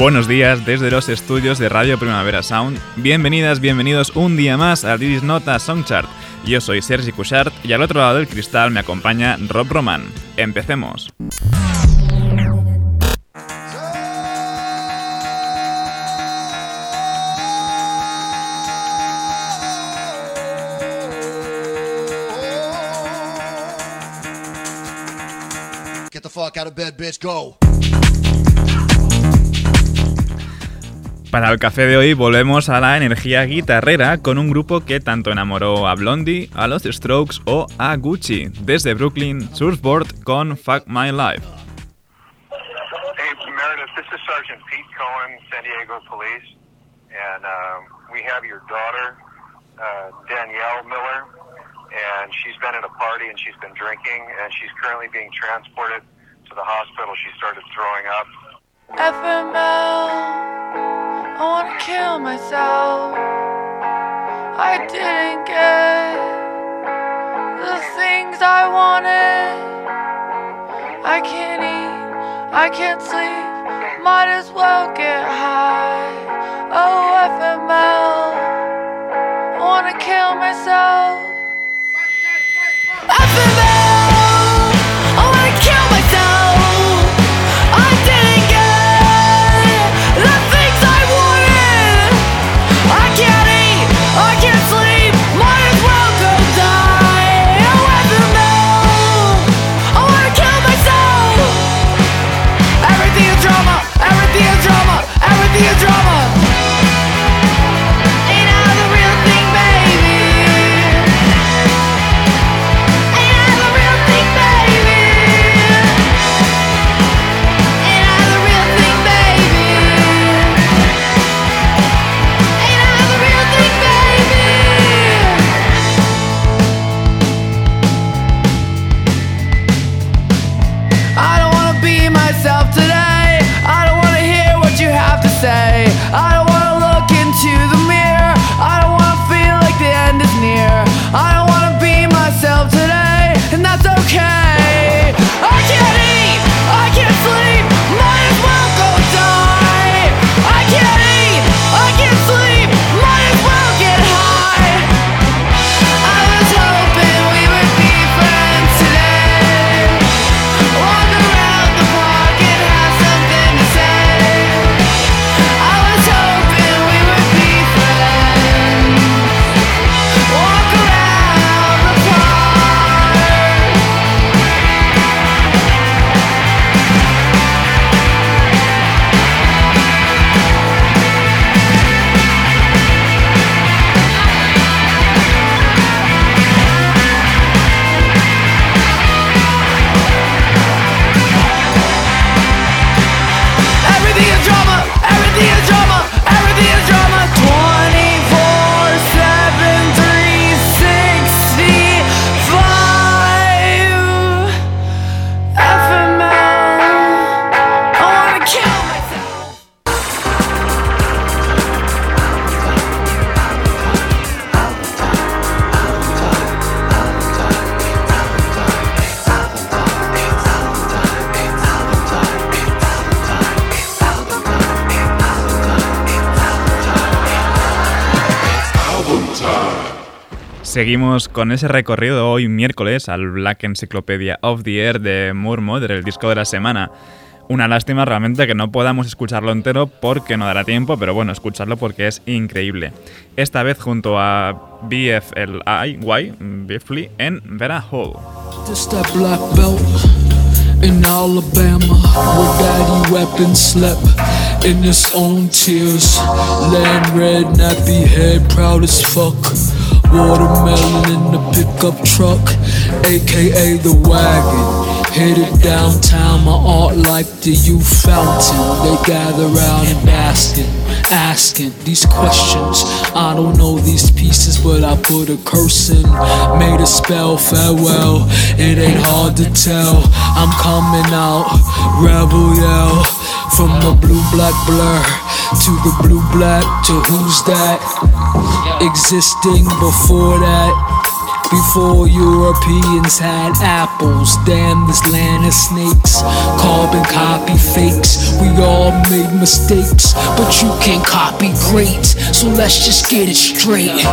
Buenos días desde los estudios de Radio Primavera Sound. Bienvenidas, bienvenidos un día más a This Nota Songchart. Yo soy Sergi Cushart y al otro lado del cristal me acompaña Rob Roman. Empecemos. Get the fuck out of bed, bitch, go. Para el café de hoy volvemos a la energía guitarrera con un grupo que tanto enamoró a Blondie, a los Strokes o a Gucci. Desde Brooklyn, Surfboard con Fuck My Life. Hey Meredith, this is Sergeant Pete Cohen, San Diego Police, and um, we have your daughter, uh, Danielle Miller, and she's been at a party and she's been drinking, and she's currently being transported to the hospital. She started throwing up. FML. I wanna kill myself. I didn't get the things I wanted. I can't eat, I can't sleep, might as well get high. Oh, FML, I wanna kill myself. Seguimos con ese recorrido hoy miércoles al Black Encyclopedia of the Air de Moore Mother, el disco de la semana. Una lástima realmente que no podamos escucharlo entero porque no dará tiempo, pero bueno, escucharlo porque es increíble. Esta vez junto a BFLI, Y, Biffly, en Vera Hall. Watermelon in the pickup truck, aka the wagon. Headed downtown, my art like the youth fountain. They gather round and basking, asking these questions. I don't know these pieces, but I put a curse in. Made a spell, farewell. It ain't hard to tell. I'm coming out, rebel yell. From the blue black blur to the blue black to who's that? Existing before that. Before Europeans had apples, damn this land of snakes. Carbon copy fakes, we all made mistakes, but you can't copy great. So let's just get it straight.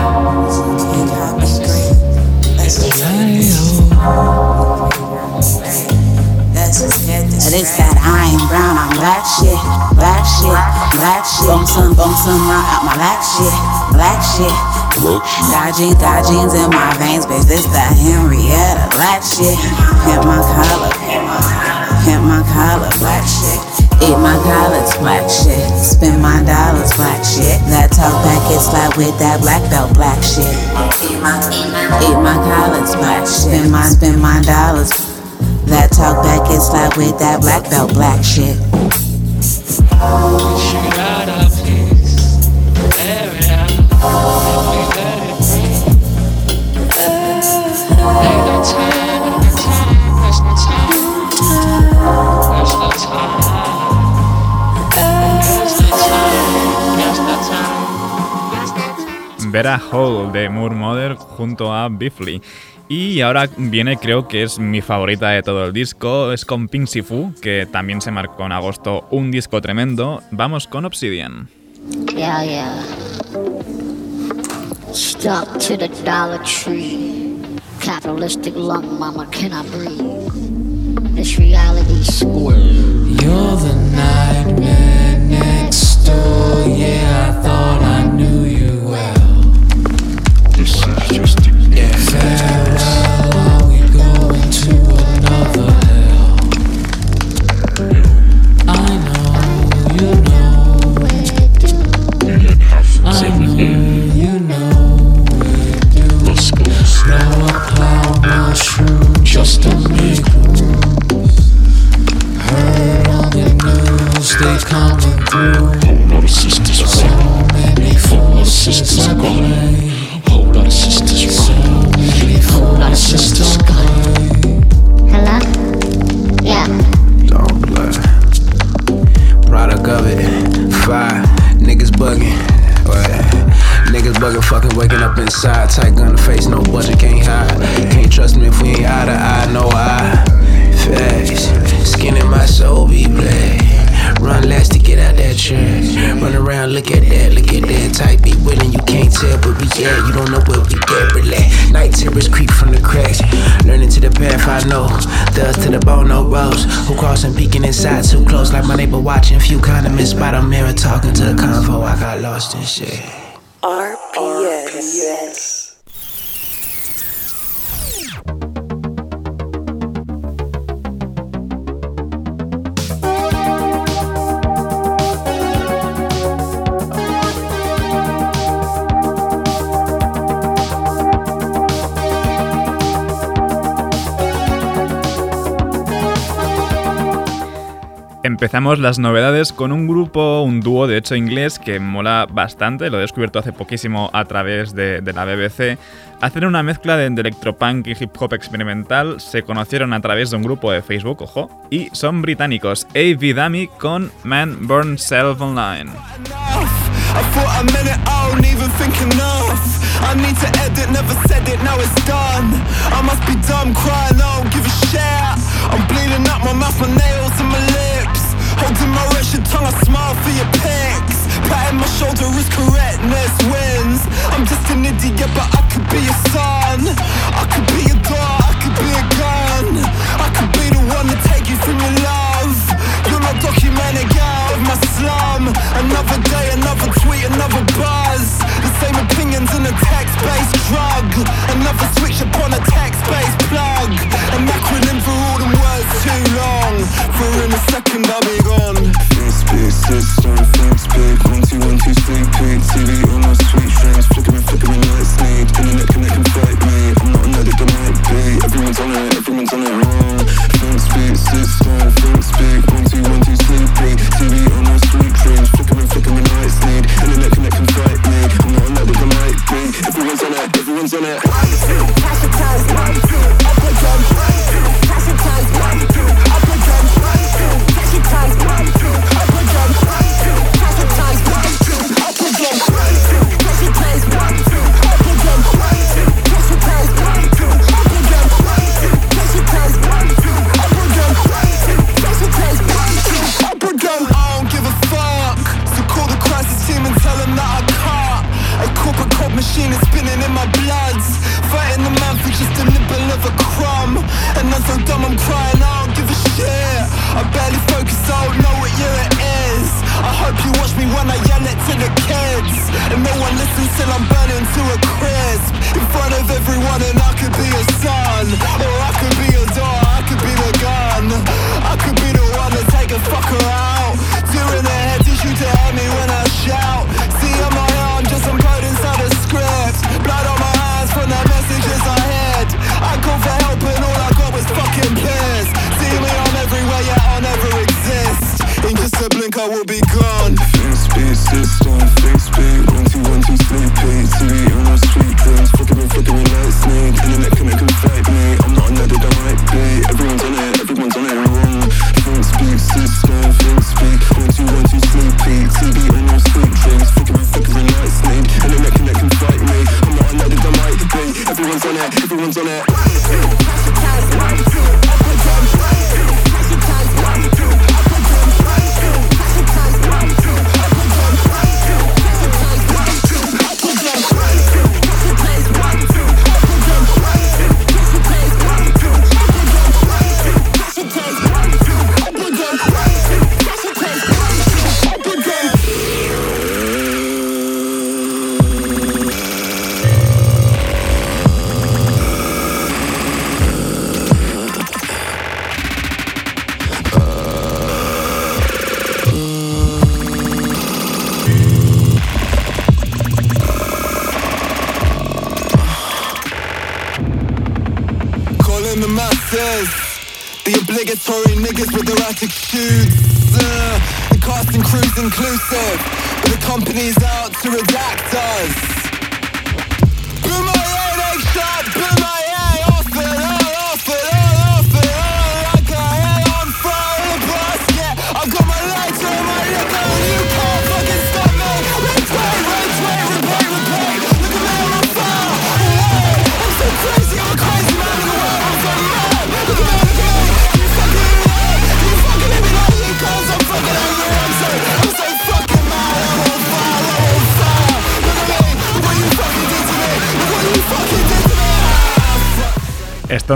It is that I ain't brown, I'm black shit, black shit, black shit. Bone some, bone some out my black shit, black shit. Got jeans, got jeans in my veins, bitch. This that Henrietta, black shit. Pimp my collar, pimp my collar, black shit. Eat my collars, black shit. Spend my dollars, black shit. That talk back get slapped with that black belt, black shit. Eat my, eat my collars, black shit. Spend my, spend my dollars. That talk back get slapped with that black belt, black shit. Vera Hall de Moore Mother junto a Biffly. Y ahora viene, creo que es mi favorita de todo el disco, es con Pink Sifu, que también se marcó en agosto un disco tremendo. Vamos con Obsidian. Yeah, yeah. Stuck to the Dollar Tree. Capitalistic lung, mama, can I breathe? This reality square. You're the nightmare next door. Yeah, I thought I knew you. Just Yeah, farewell. Are we going to another hell? I know, you know. I know, you know we do. Cloud mushroom just. Heard on the news they coming through. Whole lot of sisters So many Whole lot of sisters at Whole lot of sisters So run. many forces at play. Hello? Yeah. Don't play. Product of it. Five niggas bugging. What? Niggas bugging, fucking waking up inside. Tight gun to face, no budget, can't hide. Can't trust me if we ain't eye to eye, no eye. Facts. Skin in my soul be black. Run last to get out that trash. Run around, look at that, look at that. Tight be willing, you can't tell, but we at. You don't know where we at, relax. Night terrors creep from the cracks. Learning to the path I know. Dust to the bone, no rose. Who crossing, peeking inside too close, like my neighbor watching. Few condiments by the mirror, talking to the convo. I got lost in shit. RPS. Empezamos las novedades con un grupo, un dúo de hecho inglés que mola bastante, lo he descubierto hace poquísimo a través de, de la BBC. Hacen una mezcla de, de electropunk y hip hop experimental, se conocieron a través de un grupo de Facebook, ojo, y son británicos, A.V. Dummy con Man Burn Self Online. I thought meant it, I don't even think enough. I need to edit, never said it, now it's done. I must be dumb crying, I don't give a shit. I'm bleeding out my mouth, my nails and my lips. Holding my wretched tongue, I smile for your pics. Patting my shoulder is correctness wins. I'm just an idiot, but I could be your son. I could be your door,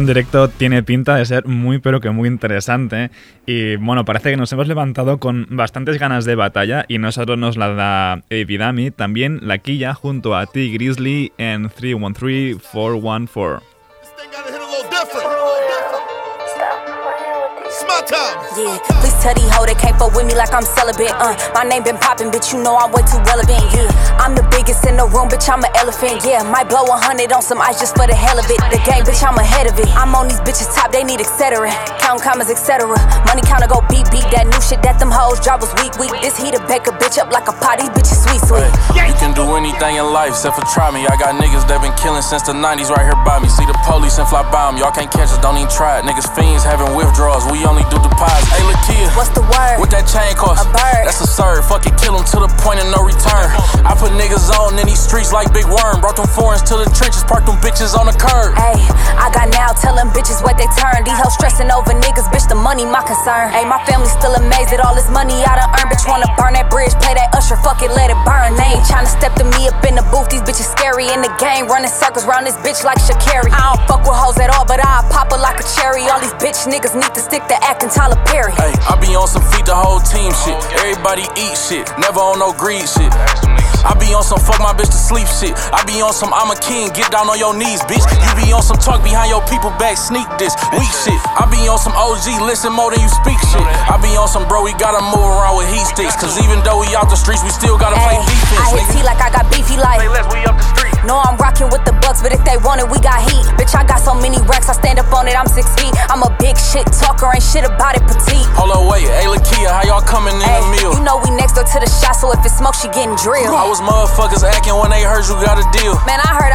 en directo tiene pinta de ser muy pero que muy interesante y bueno, parece que nos hemos levantado con bastantes ganas de batalla y no solo nos la da Evidami, también la quilla junto a T Grizzly en 313414. It's my time. Yeah, please tell these hoe they can't fuck with me like I'm celibate. Uh, my name been poppin', bitch, you know I'm way too relevant. Yeah, I'm the biggest in the room, bitch, I'm an elephant. Yeah, might blow a hundred on some ice just for the hell of it. The game, bitch, I'm ahead of it. I'm on these bitches top, they need etc. Count commas, etc. Money counter go beep beep. That new shit that them hoes drop was weak weak. This heat a bake a bitch up like a pot. These bitches sweet sweet. You can do anything in life except for try me. I got niggas that been killing since the 90s right here by me. See the police and fly by 'em. Y'all can't catch us, don't even try it. Niggas fiends having withdrawals. We only do deposits. Hey, Lakia. What's the word? What that chain cost? A bird. That's absurd. Fuck it, kill 'em to the point of no return. I put niggas on in these streets like Big Worm. Brought them foreigns to the trenches, parked them bitches on the curb. Hey, I got now, tell them bitches what they turn. These hoes stressing over niggas, bitch, the money my concern. Hey, my family still amazed at all this money I done earned. Bitch, wanna burn that bridge, play that usher, fuck it, let it burn. They ain't tryna step to me up in the booth, these bitches scary in the game, running circles round this bitch like Shakari. I don't fuck with hoes at all, but I pop her like a cherry. All these bitch niggas need to stick to acting Tyler Perry. Hey, I be on some feed the whole team shit. Everybody eat shit, never on no greed shit. I be on some fuck my bitch to sleep shit. I be on some I'm a king, get down on your knees, bitch. You be on some talk behind your people back, sneak this, weak shit. I be on some OG, listen more than you speak shit. I be on some bro, we gotta move around with heat sticks. Cause even though we out the streets, we still gotta play Ay, defense, I hit nigga. T like I got beefy like. we up the street. No, I'm rocking with the bucks, but if they want it, we got heat. Bitch, I got so many racks, I stand up on it, I'm six feet. I'm a big shit talker, ain't shit about it, petite. Hold on, wait, hey Lakia, how y'all coming in Ay, the meal? you know we next door to the shot, so if it smoke, she getting drilled. I was motherfuckers acting when they heard you got a deal. Man, I heard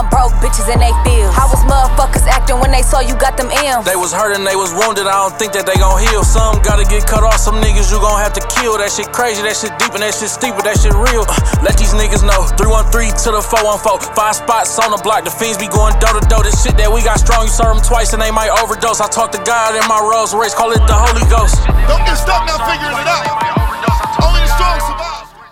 I had broke bitches in they fields. How was motherfuckers acting when they saw you got them M's? They was hurting, they was wounded. I don't think that they gon' heal. Some gotta get cut off. Some niggas you gon' have to kill. That shit crazy, that shit deep, and that shit steep, but that shit real. Uh, Let these niggas know. 313 to the 414. Five spots on the block. The fiends be going door to door. This shit that we got strong, you serve them twice and they might overdose. I talk to God in my Rolls Royce, call it the Holy Ghost. Don't get stuck now figuring it out. Only the strong survive.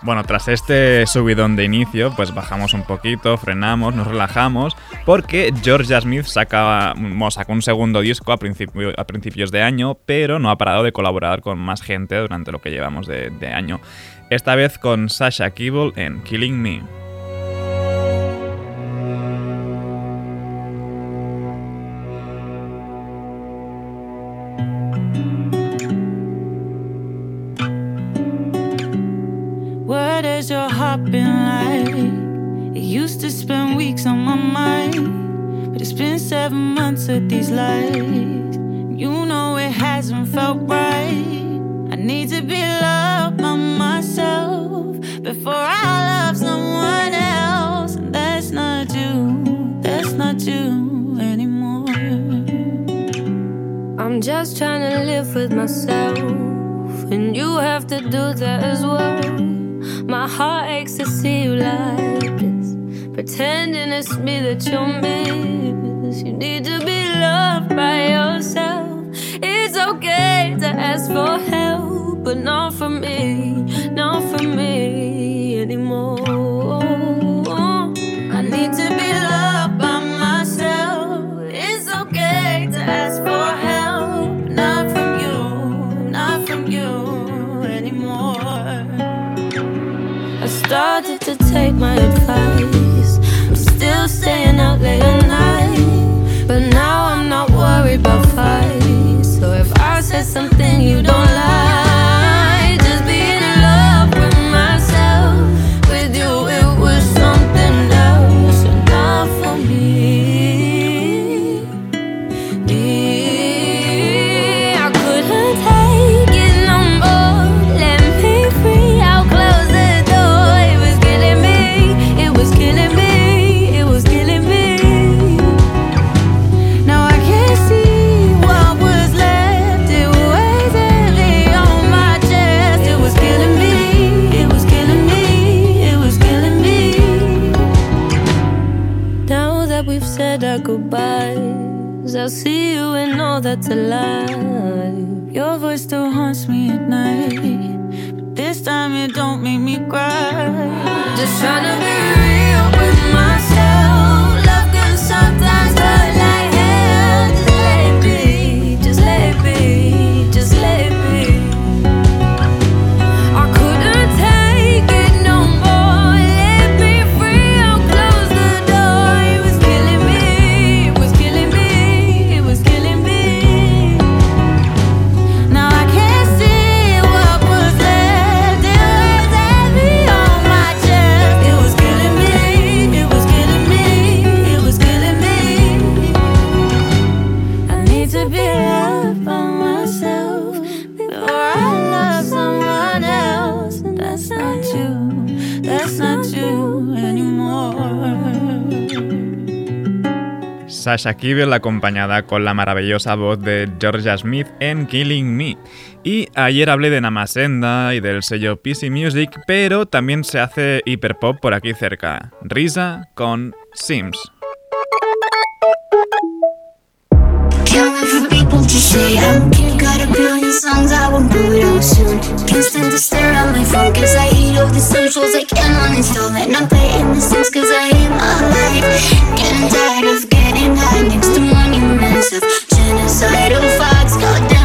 Bueno, tras este subidón de inicio, pues bajamos un poquito, frenamos, nos relajamos, porque Georgia Smith saca, bueno, sacó un segundo disco a, principio- a principios de año, pero no ha parado de colaborar con más gente durante lo que llevamos de, de año. Esta vez con Sasha Kibble en Killing Me. Been like. It used to spend weeks on my mind, but it's been seven months of these lies. You know it hasn't felt right. I need to be loved by myself before I love someone else, and that's not you. That's not you anymore. I'm just trying to live with myself, and you have to do that as well. My heart aches to see you like this, pretending it's me that you miss. You need to be loved by yourself. It's okay to ask for help, but not from me, not from me anymore. Started to take my advice. to love. Sasha Kibel acompañada con la maravillosa voz de Georgia Smith en Killing Me. Y ayer hablé de Namasenda y del sello PC Music, pero también se hace hiperpop por aquí cerca. Risa con Sims. High next to monuments of genocidal oh, facts God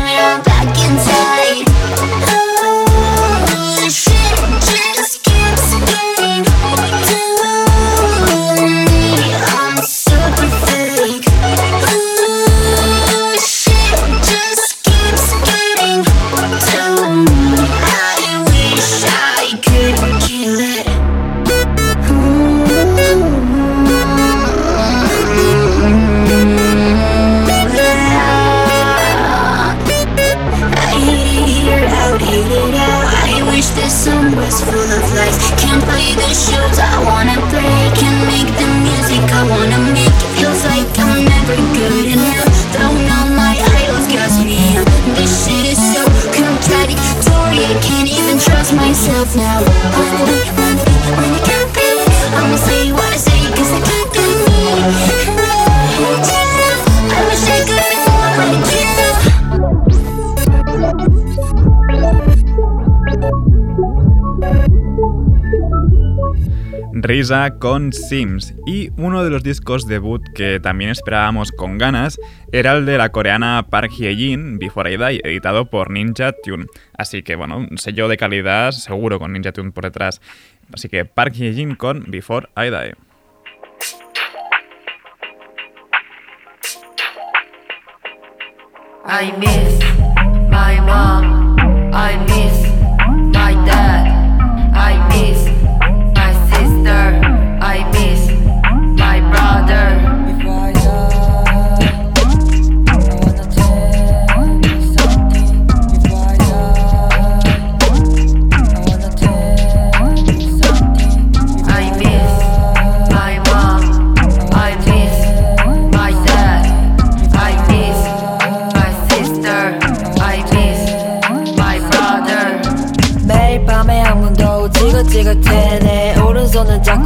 Con Sims. Y uno de los discos debut que también esperábamos con ganas era el de la coreana Park Hye-jin, Before I Die, editado por Ninja Tune. Así que bueno, un sello de calidad seguro con Ninja Tune por detrás. Así que Park Hye-jin con Before I Die.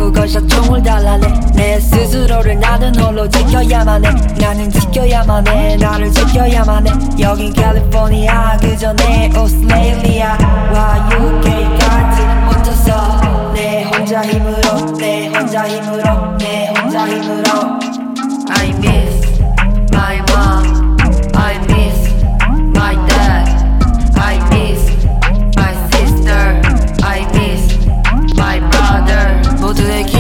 자꾸 걸샷총을 달라내. 내 스스로를 나는 홀로 지켜야만 해. 나는 지켜야만 해. 나를 지켜야만 해. 여긴 캘리포니아 그 전에 오스트레일리아 와 UK까지 혼자서 내 혼자 힘으로 내 혼자 힘으로 내 혼자 힘으로. I miss my mom.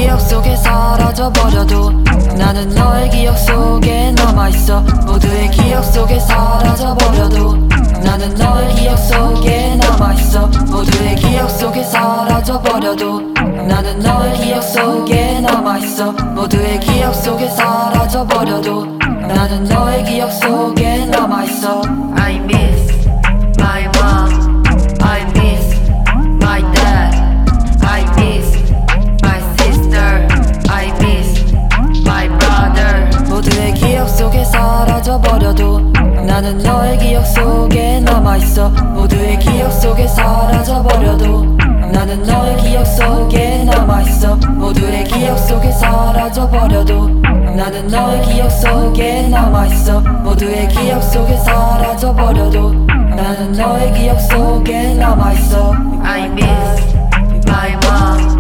기억 속에 사라져 버려도 나는 너의 기억 속에 남아있어. 모두의 기억 속에 사라져 버려도 나는 너의 기억 속에 남아있어. 모두의 기억 속에 사라져 버려도 나는 너의 기억 속에 남아있어. 모두의 기억 속에 사라져 버려도 나는 너의 기억 속에 남아있어. I miss 나는 너의 기억 속에 남아있어. 모두의 기억 속에 사라져 버려도 나는 너의 기억 속에 남아있어. 모두의 기억 속에 사라져 버려도 나는 너의 기억 속에 남아있어. 모두의 기억 속에 사라져 버려도 나는 너의 기억 속에 남아있어. I miss my mom.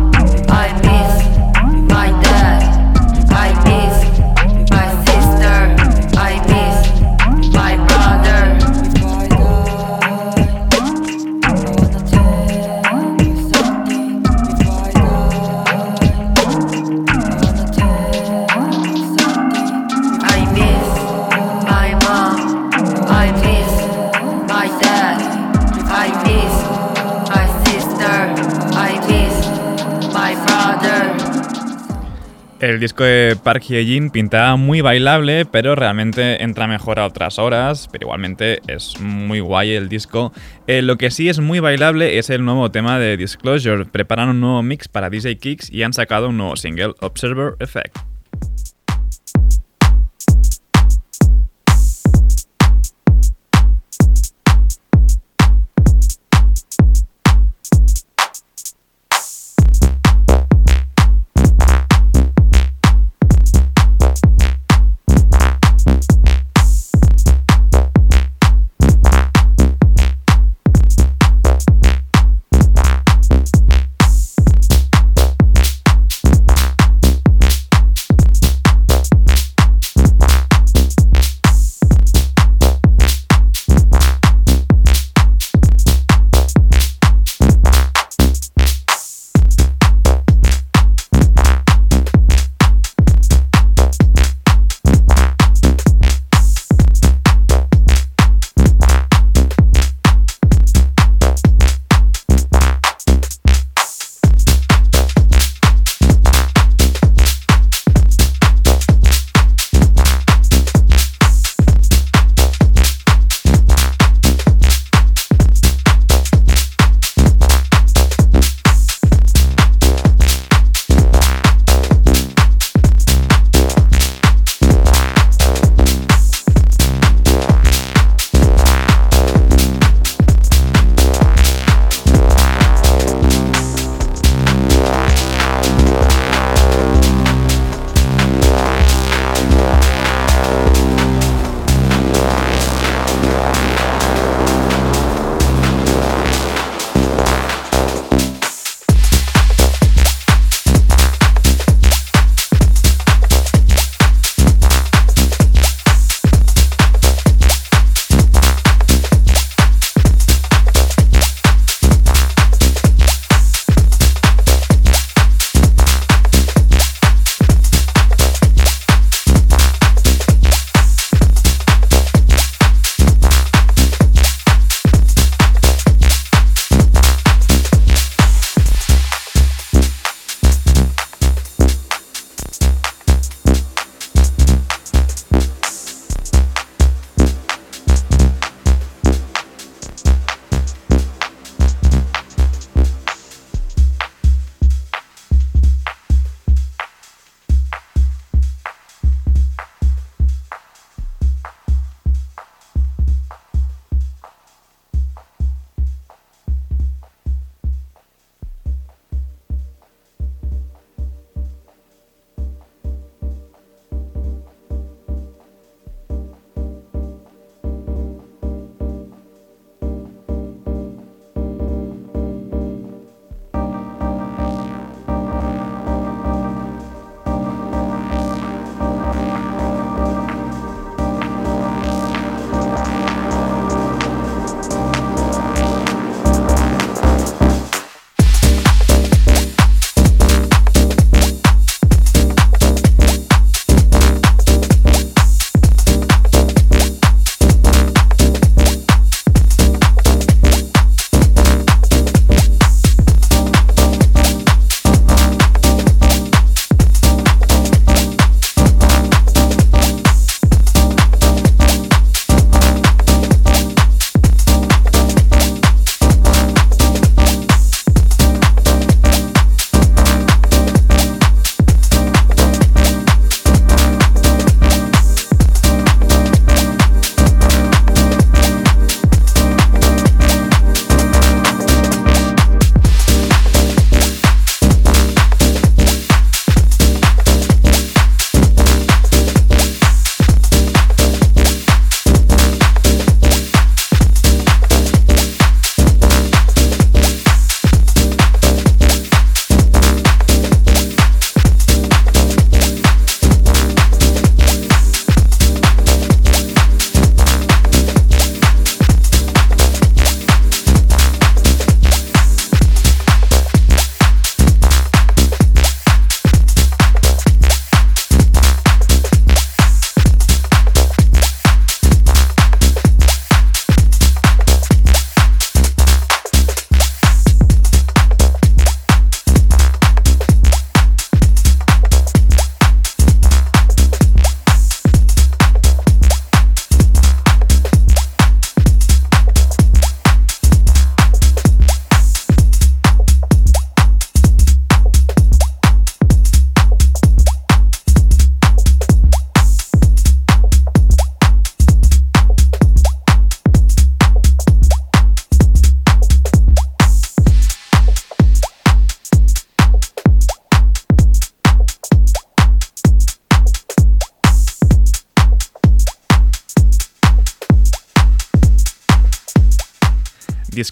El disco de Park Hye-jin pintaba muy bailable, pero realmente entra mejor a otras horas, pero igualmente es muy guay el disco. Eh, lo que sí es muy bailable es el nuevo tema de Disclosure. Preparan un nuevo mix para DJ Kicks y han sacado un nuevo single, Observer Effect.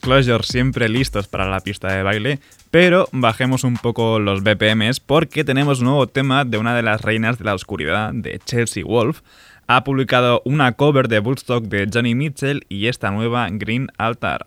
Disclosure siempre listos para la pista de baile, pero bajemos un poco los BPMs porque tenemos un nuevo tema de una de las reinas de la oscuridad, de Chelsea Wolf. Ha publicado una cover de Woodstock de Johnny Mitchell y esta nueva Green Altar.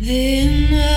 The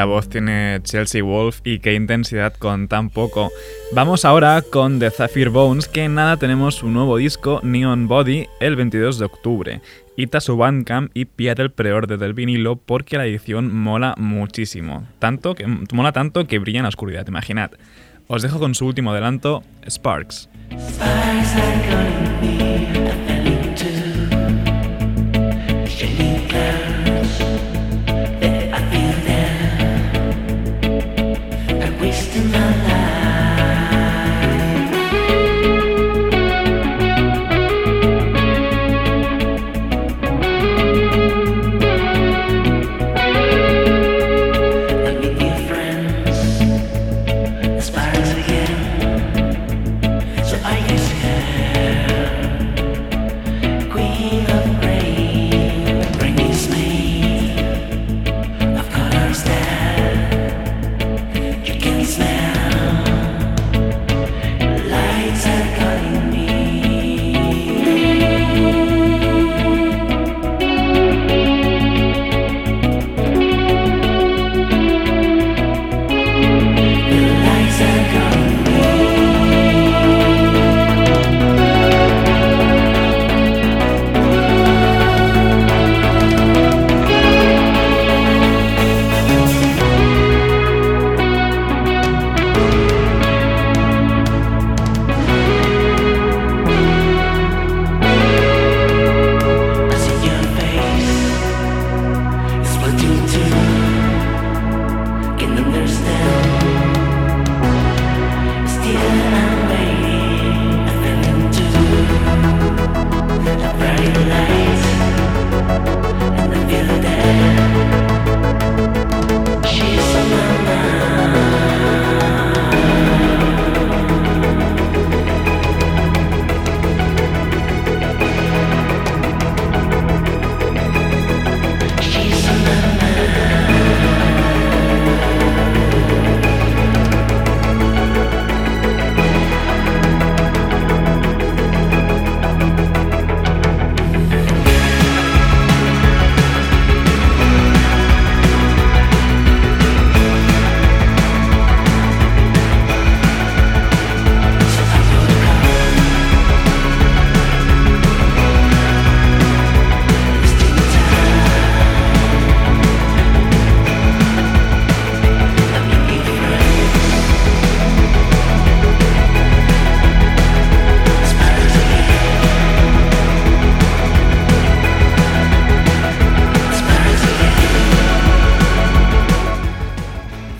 waterfall. Qué bonita voz tiene Chelsea Wolf y qué intensidad con tan poco. Vamos ahora con The Zephyr Bones, que en nada tenemos un nuevo disco, Neon Body, el 22 de octubre. Ita su Bandcamp y píate el preorden del vinilo porque la edición mola muchísimo. Tanto que, mola tanto que brilla en la oscuridad, imaginad. Os dejo con su último adelanto. Sparks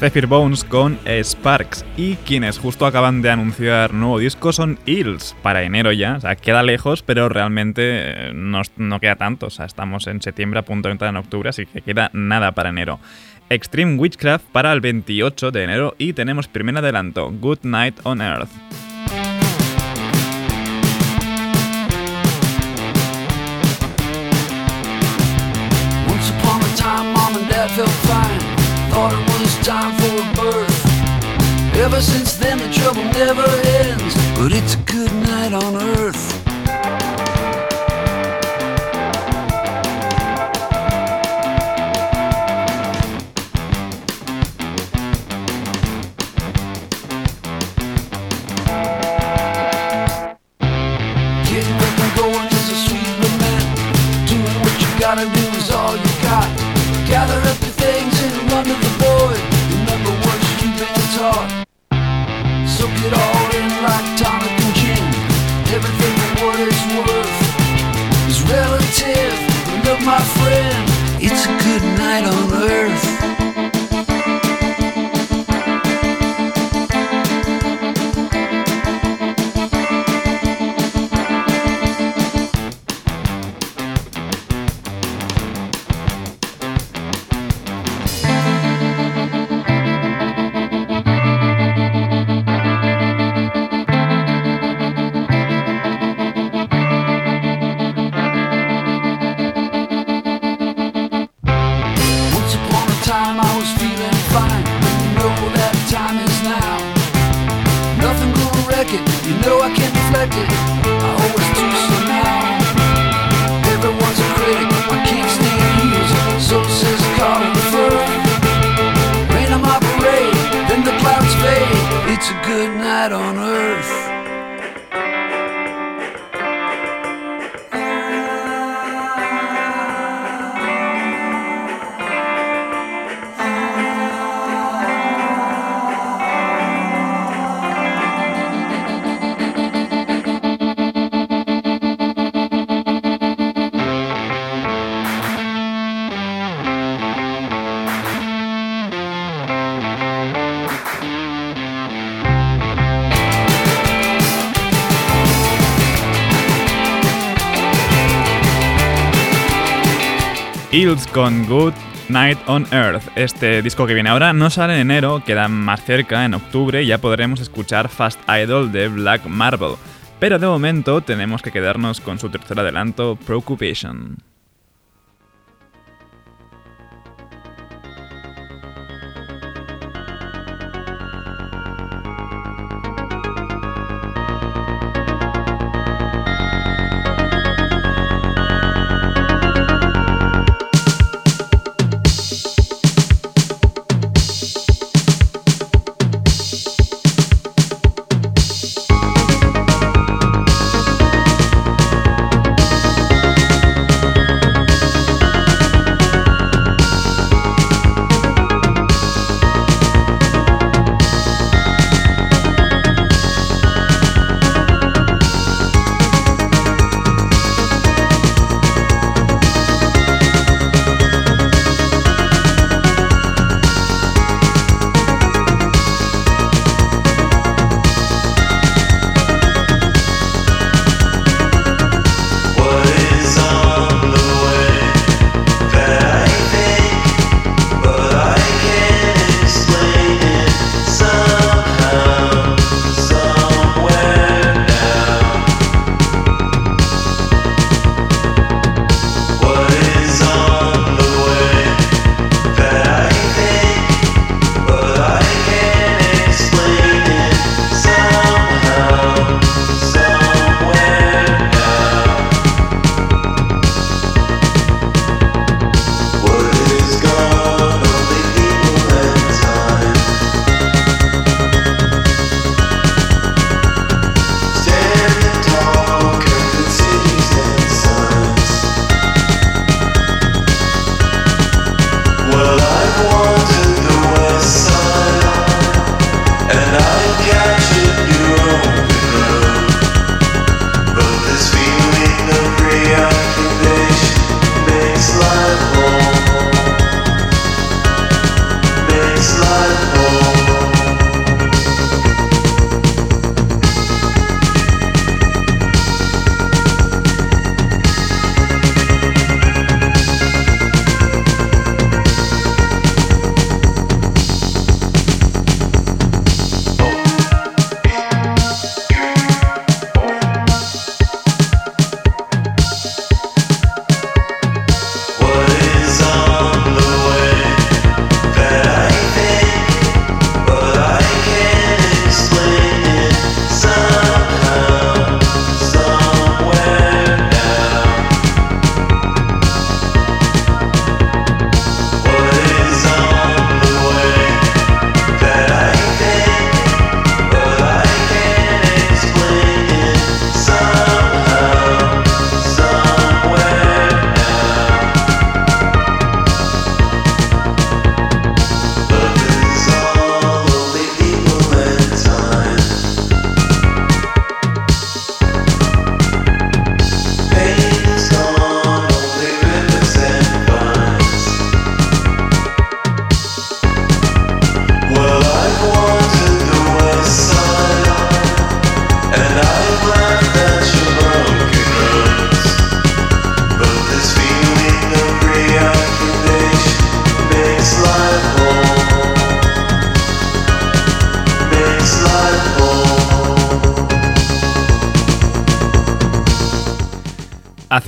Zephyr Bones con Sparks y quienes justo acaban de anunciar nuevo disco son Hills para enero ya, o sea, queda lejos, pero realmente eh, no, no queda tanto, o sea, estamos en septiembre a punto de entrar en octubre, así que queda nada para enero. Extreme Witchcraft para el 28 de enero y tenemos primer adelanto, Good Night on Earth. Ever since then, the trouble never ends. But it's a good night on earth. It all in like. Everything what it's worth is relative. Look, my friend, it's a good night on earth. Con Good Night on Earth. Este disco que viene ahora no sale en enero, queda más cerca, en octubre, y ya podremos escuchar Fast Idol de Black Marble. Pero de momento tenemos que quedarnos con su tercer adelanto, Preoccupation.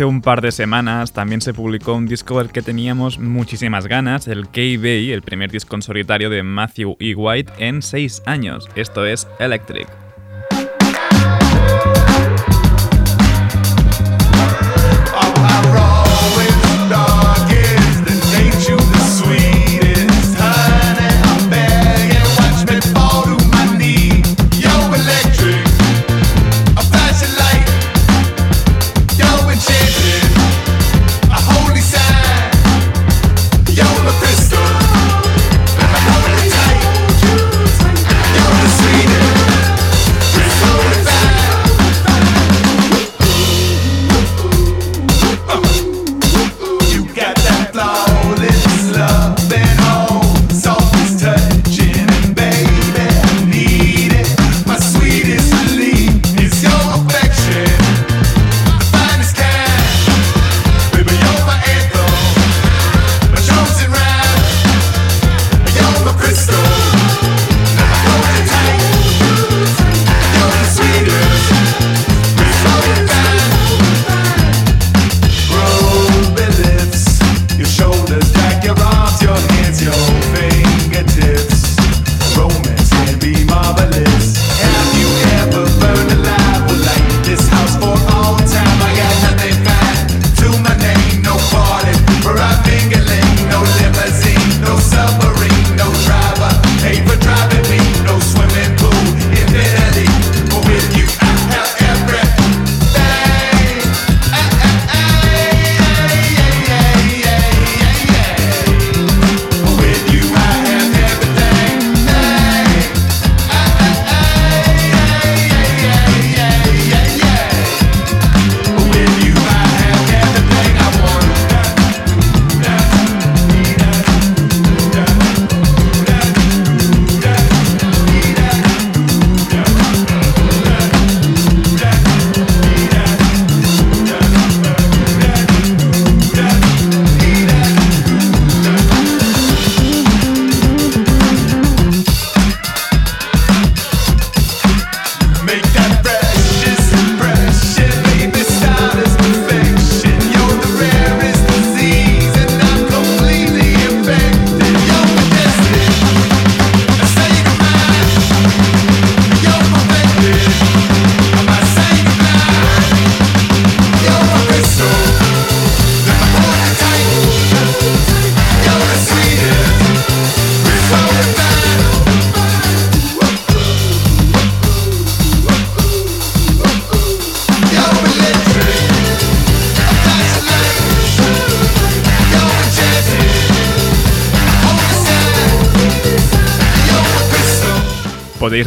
Hace un par de semanas también se publicó un disco del que teníamos muchísimas ganas, el K-Bay, el primer disco en solitario de Matthew E. White en seis años. Esto es Electric.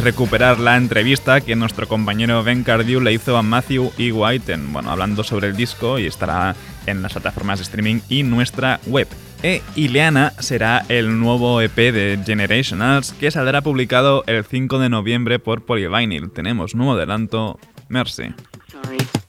Recuperar la entrevista que nuestro compañero Ben Cardew le hizo a Matthew E. White, en, bueno, hablando sobre el disco y estará en las plataformas de streaming y nuestra web. E Ileana será el nuevo EP de Generationals que saldrá publicado el 5 de noviembre por Polyvinyl. Tenemos nuevo adelanto, Mercy. Turn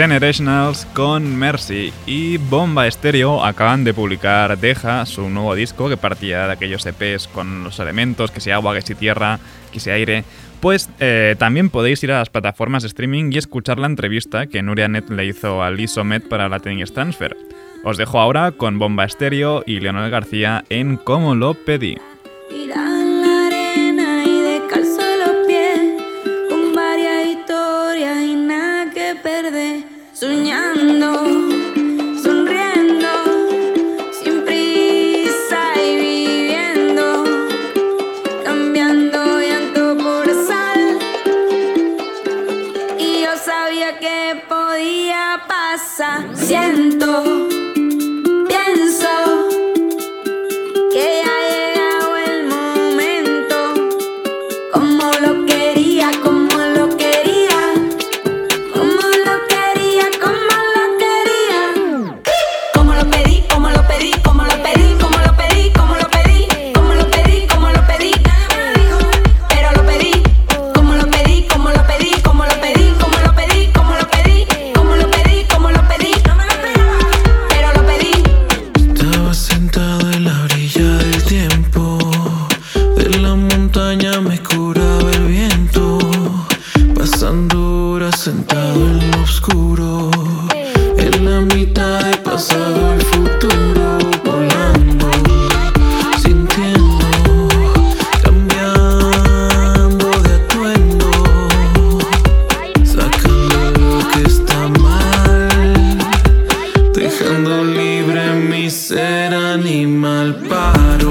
Generationals con Mercy y Bomba Estéreo acaban de publicar Deja, su nuevo disco que partía de aquellos EPs con los elementos, que sea agua, que sea tierra, que sea aire. Pues eh, también podéis ir a las plataformas de streaming y escuchar la entrevista que Nuria Net le hizo a Liz Somet para la Tennis Transfer. Os dejo ahora con Bomba Estéreo y Leonel García en Cómo lo pedí. Soñando, sonriendo, sin prisa y viviendo, cambiando llanto por sal. Y yo sabía que podía pasar, siento. ser animal paro.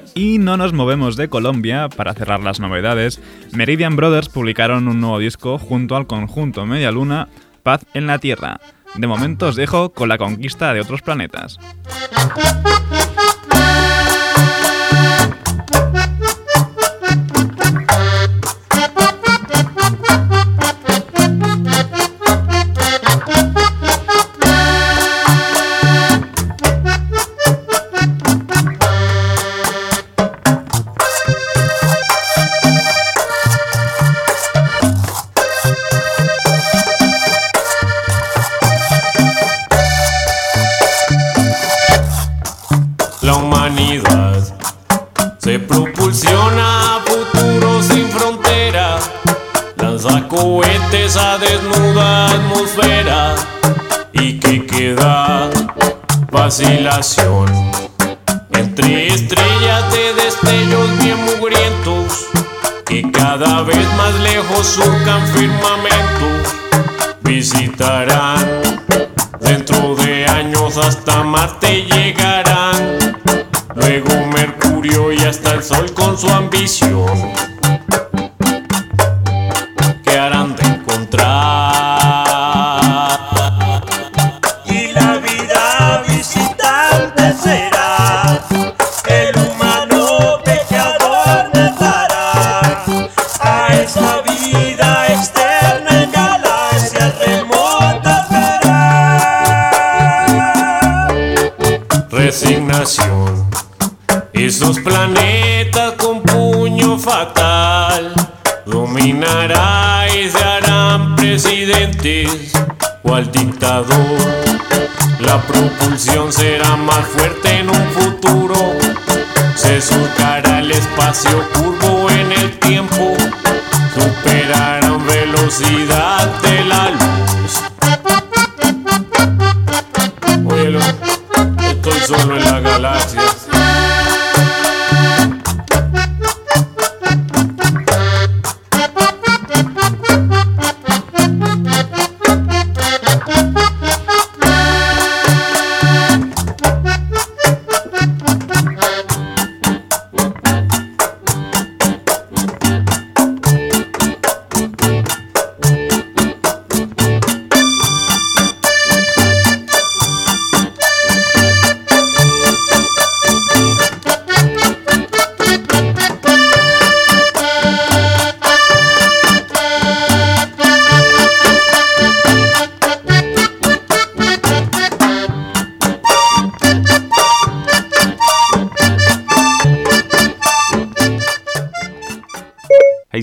Y no nos movemos de Colombia para cerrar las novedades. Meridian Brothers publicaron un nuevo disco junto al conjunto Media Luna, Paz en la Tierra. De momento os dejo con la conquista de otros planetas.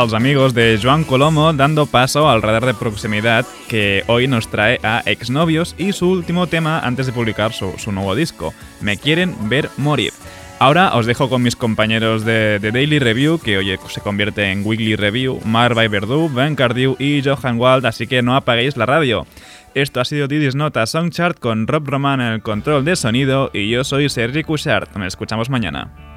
A los amigos de Joan Colomo dando paso al radar de proximidad que hoy nos trae a Exnovios y su último tema antes de publicar su, nuevo disco, Me quieren ver morir. Ahora os dejo con mis compañeros de, Daily Review, que hoy se convierte en Weekly Review, Marva Verdú, Ben Cardew y Johan Wald, así que no apaguéis la radio. Esto ha sido Didis Nota Songchart con Rob Roman en el control de sonido y yo soy Sergi Cushart. Nos escuchamos mañana.